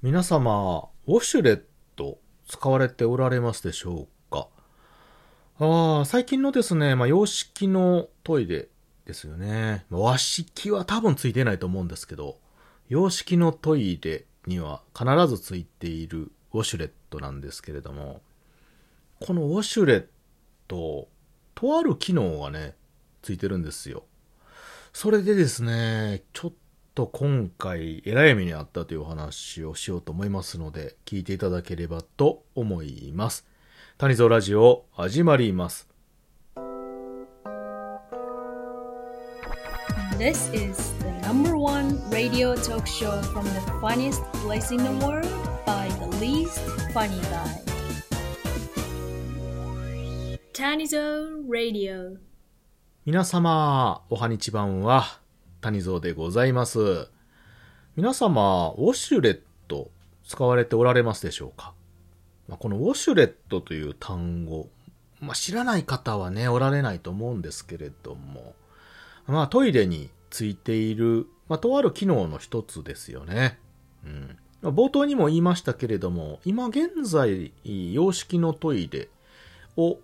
皆様、ウォシュレット使われておられますでしょうか？ああ、最近のですね、まあ、洋式のトイレですよね。和式は多分ついてないと思うんですけど、洋式のトイレには必ずついているウォシュレットなんですけれども、このウォシュレット、とある機能がね、ついてるんですよ。それでですね、ちょっと今回、えらい目にあったというお話をしようと思いますので、聞いていただければと思います。谷蔵ラジオ、始まります。This is the number one radio talk show from the funniest place in the world by the least funny guy. Tanizo Radio. 皆様、おはにちばんは、谷蔵でございます。皆様、ウォシュレット使われておられますでしょうか、まあ、このウォシュレットという単語、まあ、知らない方はね、おられないと思うんですけれども、まあトイレについている、まあとある機能の一つですよね。うん。冒頭にも言いましたけれども、今現在、洋式のトイレを、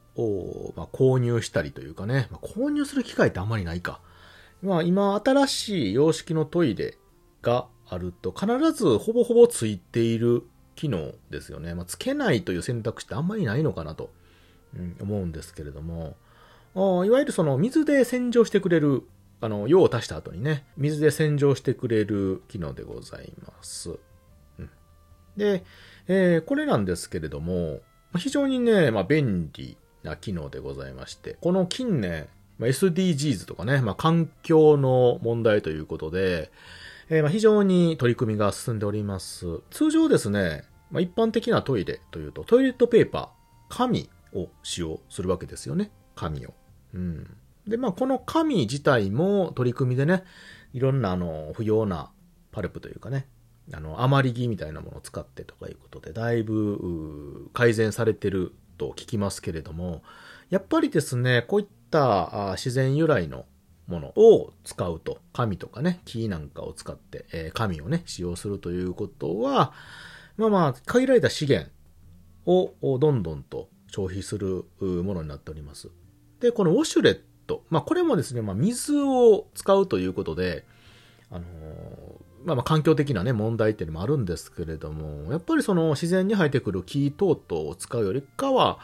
まあ、購入したりというかね、まあ、購入する機会ってあんまりないか。まあ今新しい洋式のトイレがあると必ずほぼほぼついている機能ですよね。まあ、つけないという選択肢ってあんまりないのかなと、うん、思うんですけれども、いわゆるその水で洗浄してくれる、あの、用を足した後にね、水で洗浄してくれる機能でございます。うん、で、えーこれなんですけれども、非常にね、まあ、便利な機能でございまして、この近年、まあ、SDGs とかね、まあ、環境の問題ということで、えーまあ非常に取り組みが進んでおります。通常ですね、まあ、一般的なトイレというと、トイレットペーパー、紙を使用するわけですよね。紙を。うん。で、まあ、この紙自体も取り組みでね、いろんなあの、不要なパルプというかね、あの、余り木みたいなものを使ってとかいうことで、だいぶ改善されてると聞きますけれども、やっぱりですね、こういった自然由来のものを使うと、紙とかね、木なんかを使って、えー紙をね、使用するということは、まあまあ、限られた資源をどんどんと消費するものになっております。で、このウォシュレット、まあこれもですね、まあ水を使うということで、あのーまあまあ環境的なね、問題っていうのもあるんですけれども、やっぱりその自然に生えてくる木等々を使うよりかは、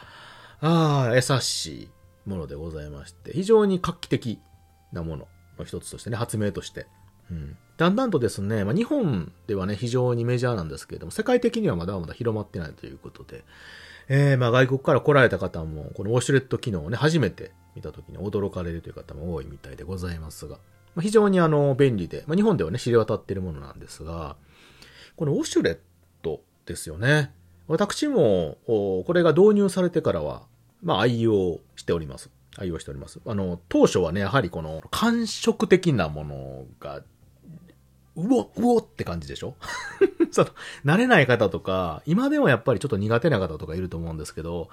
ああ、優しいものでございまして、非常に画期的なものの一つとしてね、発明として。うん、だんだんとですね、まあ、日本ではね、非常にメジャーなんですけれども、世界的にはまだまだ広まってないということで、えー、まあ外国から来られた方も、このウォシュレット機能をね、初めて見たときに驚かれるという方も多いみたいでございますが、まあ、非常にあの、便利で、まあ、日本ではね、知れ渡っているものなんですが、このウォシュレットですよね。私も、これが導入されてからは、まあ愛用しております。愛用しております。あの、当初はね、やはりこの感触的なものが、うお、うおって感じでしょ？その、慣れない方とか、今でもやっぱりちょっと苦手な方とかいると思うんですけど、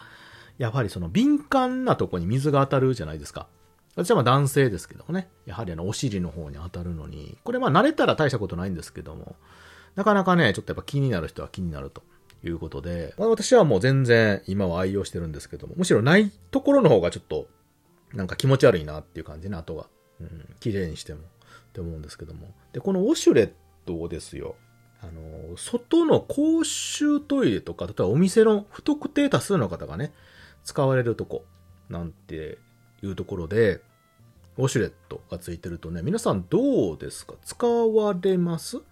やはりその敏感なとこに水が当たるじゃないですか。私はまあ男性ですけどもね、やはりあのお尻の方に当たるのに、これまあ慣れたら大したことないんですけども、なかなかね、ちょっとやっぱ気になる人は気になるということで、まあ私はもう全然今は愛用してるんですけども、むしろないところの方がちょっと、なんか気持ち悪いなっていう感じね、後が。うん、綺麗にしても。って思うんですけども。で、このウォシュレットをですよ、あの、外の公衆トイレとか、例えばお店の不特定多数の方がね、使われるとこ、なんていうところで、ウォシュレットがついてるとね、皆さんどうですか？使われます？うん。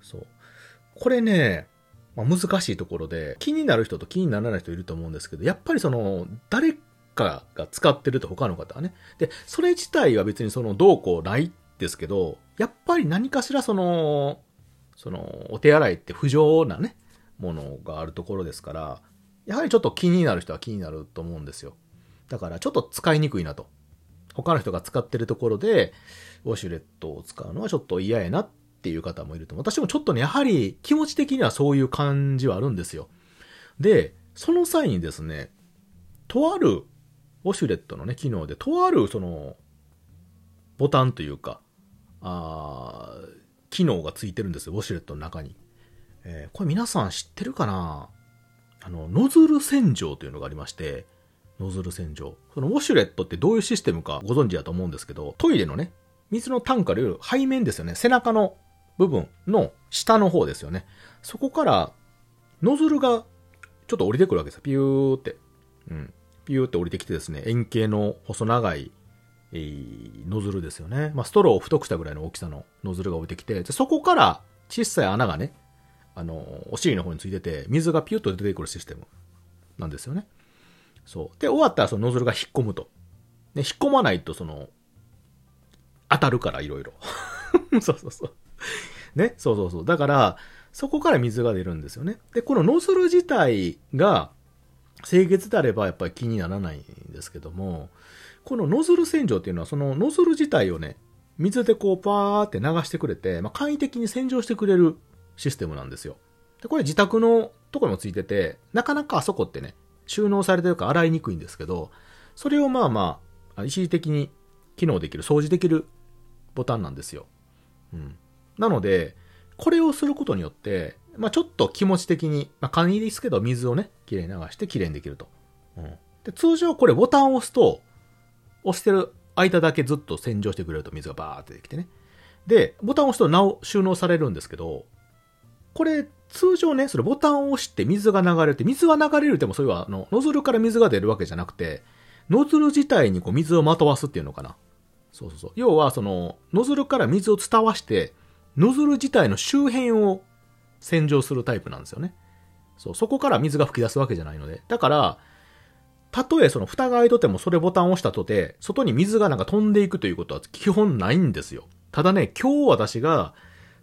そう。これね、まあ、難しいところで、気になる人と気にならない人いると思うんですけど、やっぱりその、誰かが使ってると他の方はね。で、それ自体は別にその、どうこうないですけど、やっぱり何かしらその、その、お手洗いって不浄なね、ものがあるところですから、やはりちょっと気になる人は気になると思うんですよ。だからちょっと使いにくいなと。他の人が使ってるところで、ウォシュレットを使うのはちょっと嫌やなっていう方もいると。私もちょっとね、やはり気持ち的にはそういう感じはあるんですよ。で、その際にですね、とあるウォシュレットのね、機能で、とあるその、ボタンというか、あ機能がついてるんですよ、ウォシュレットの中に。えーこれ皆さん知ってるかな？あの、ノズル洗浄というのがありまして、ノズル洗浄。そのウォシュレットってどういうシステムかご存知だと思うんですけど、トイレのね、水のタンクより背面ですよね。背中の部分の下の方ですよね。そこから、ノズルがちょっと降りてくるわけですよ。ピューって。うん。ピューって降りてきてですね、円形の細長い、えーノズルですよね。まあ、ストローを太くしたぐらいの大きさのノズルが降りてきて、でそこから小さい穴がね、あの、お尻の方についてて、水がピュッと出てくるシステムなんですよね。そう。で、終わったらそのノズルが引っ込むと。で、引っ込まないと、その、当たるから、いろいろ。そうそうそう。ね、そうそうそう。だから、そこから水が出るんですよね。で、このノズル自体が、清潔であればやっぱり気にならないんですけども、このノズル洗浄っていうのは、そのノズル自体をね、水でこうパーって流してくれて、まあ、簡易的に洗浄してくれるシステムなんですよ。で、これ自宅のとこにもついてて、なかなかあそこってね、収納されてるから洗いにくいんですけど、それをまあまあ、一時的に機能できる、掃除できるボタンなんですよ。うん。なので、これをすることによって、まあちょっと気持ち的に、まあ簡易ですけど、水をね、きれいに流してきれいにできると。うん。で、通常これボタンを押すと、押してる間だけずっと洗浄してくれると水がバーってできてね。で、ボタンを押すとなお収納されるんですけど、これ、通常ね、それボタンを押して水が流れて、水は流れるってもそれはあの、ノズルから水が出るわけじゃなくて、ノズル自体にこう水をまとわすっていうのかな。そうそうそう。要は、その、ノズルから水を伝わして、ノズル自体の周辺を洗浄するタイプなんですよね。そう、そこから水が噴き出すわけじゃないので。だから、たとえその蓋が開いとてもそれボタンを押したとて、外に水がなんか飛んでいくということは基本ないんですよ。ただね、今日私が、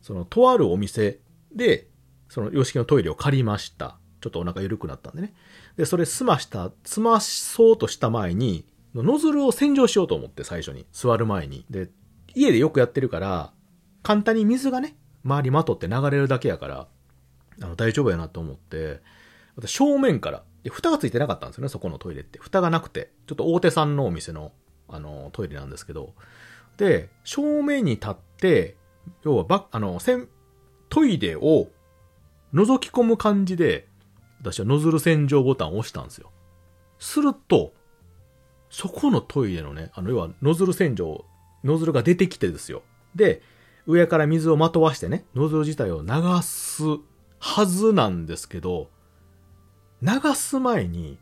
その、とあるお店で、その、洋式のトイレを借りました。ちょっとお腹緩くなったんでね。で、それ済ました、済まそうとした前に、ノズルを洗浄しようと思って、最初に。座る前に。で、家でよくやってるから、簡単に水がね、周りまとって流れるだけやから、あの、大丈夫やなと思って、私正面から、で、蓋がついてなかったんですよね、そこのトイレって。蓋がなくて、ちょっと大手さんのお店の、あの、トイレなんですけど、で、正面に立って、要はバあの、せんトイレを覗き込む感じで、私はノズル洗浄ボタンを押したんですよ。すると、そこのトイレのね、あの、要はノズル洗浄、ノズルが出てきてですよ。で、上から水をまとわしてね、ノズル自体を流すはずなんですけど、流す前に、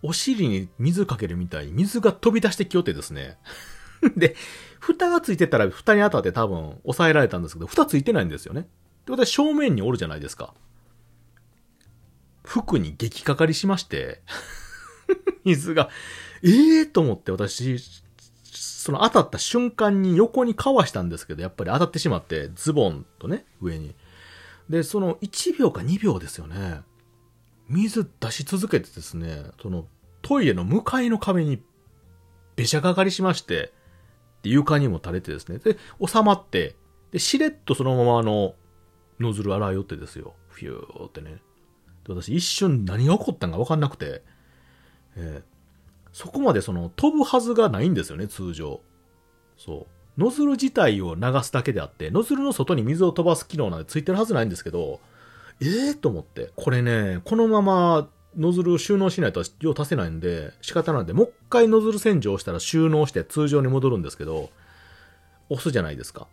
お尻に水かけるみたいに水が飛び出してきよってですね。で、蓋がついてたら蓋に当たって多分抑えられたんですけど、蓋ついてないんですよね。ってことは正面におるじゃないですか。服に激かかりしまして、水が、ええー、と思って私、その当たった瞬間に横にかわしたんですけど、やっぱり当たってしまって、ズボンとね、上に。で、その1秒か2秒ですよね。水出し続けてですね、そのトイレの向かいの壁にべしゃかかりしまして、で床にも垂れてですね、で、収まって、で、しれっとそのままあの、ノズル洗い寄ってですよ。フューってね。で、私一瞬何が起こったんか分かんなくて、えーそこまでその飛ぶはずがないんですよね、通常。そう。ノズル自体を流すだけであって、ノズルの外に水を飛ばす機能なんてついてるはずないんですけど、ええー、と思って。これね、このままノズルを収納しないと用足せないんで、仕方なんで、もう一回ノズル洗浄したら収納して通常に戻るんですけど、押すじゃないですか。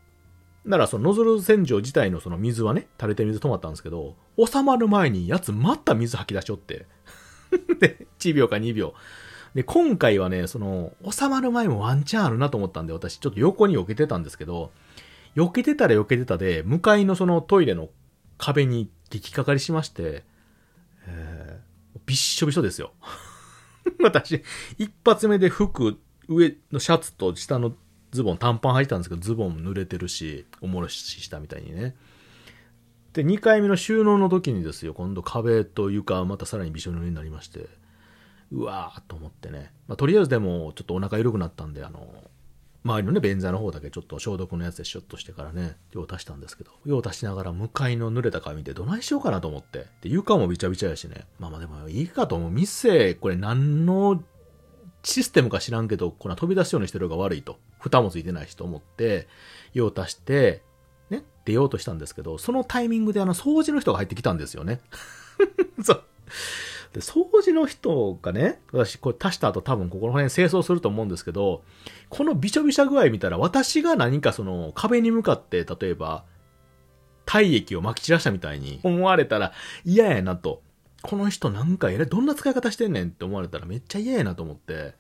ならそのノズル洗浄自体のその水はね、垂れて水止まったんですけど、収まる前にやつまた水吐き出しよって。で、1秒か2秒。で、今回はね、その、収まる前もワンチャンあるなと思ったんで、私ちょっと横に避けてたんですけど、避けてたら避けてたで、向かいのそのトイレの壁に激かかりしまして、えー、びっしょびしょですよ。私、一発目で服、上のシャツと下のズボン、短パン履いてたんですけど、ズボン濡れてるし、おもろししたみたいにね。で、2回目の収納の時にですよ、今度壁と床、またさらにびしょ濡れになりまして、うわーと思ってね。まあ、とりあえずでも、ちょっとお腹緩くなったんで、あの、周りのね、便座の方だけちょっと消毒のやつでシュッとしてからね、用足したんですけど、用足しながら向かいの濡れた顔見てどないしようかなと思って。で、床もびちゃびちゃやしね。まあまあでもいいかと思う。店、これ何のシステムか知らんけど、これ飛び出すようにしてる方が悪いと。蓋もついてないしと思って、用足して、ね、出ようとしたんですけど、そのタイミングであの掃除の人が入ってきたんですよね。そう。で、掃除の人がね、私これ足した後多分ここの辺清掃すると思うんですけど、このびしょびしょ具合見たら私が何かその壁に向かって例えば体液を撒き散らしたみたいに思われたら嫌やなと。この人なんかえらい、どんな使い方してんねんって思われたらめっちゃ嫌やなと思って、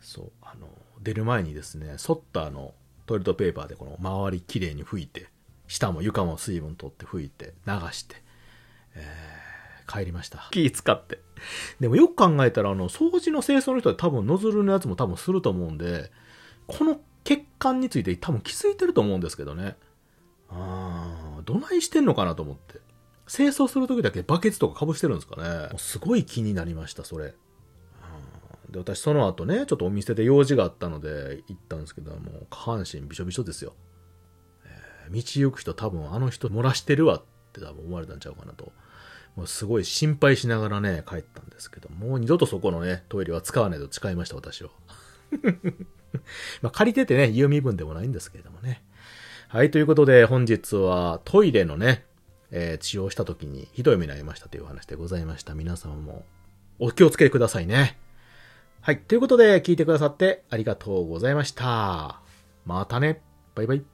そう、あの、出る前にですね、そったあの、トイレットペーパーでこの周りきれいに拭いて、下も床も水分取って拭いて、流して、えー、帰りました。気使って。でもよく考えたら、あの、掃除の清掃の人は多分ノズルのやつも多分すると思うんで、この血管について多分気づいてると思うんですけどね。あー、どないしてんのかなと思って。清掃するときだけバケツとかかぶしてるんですかね。すごい気になりました、それ。で、私その後ね、ちょっとお店で用事があったので行ったんですけども、下半身びしょびしょですよ。えー、道行く人多分あの人漏らしてるわって多分思われたんちゃうかなと。もうすごい心配しながらね、帰ったんですけど、もう二度とそこのね、トイレは使わないと誓いました、私は。まあ借りててね、言う身分でもないんですけれどもね。はい、ということで本日はトイレのね、えー、治療した時にひどい目に遭いましたというお話でございました。皆様もお気をつけてくださいね。はい。ということで聞いてくださってありがとうございました。またね。バイバイ。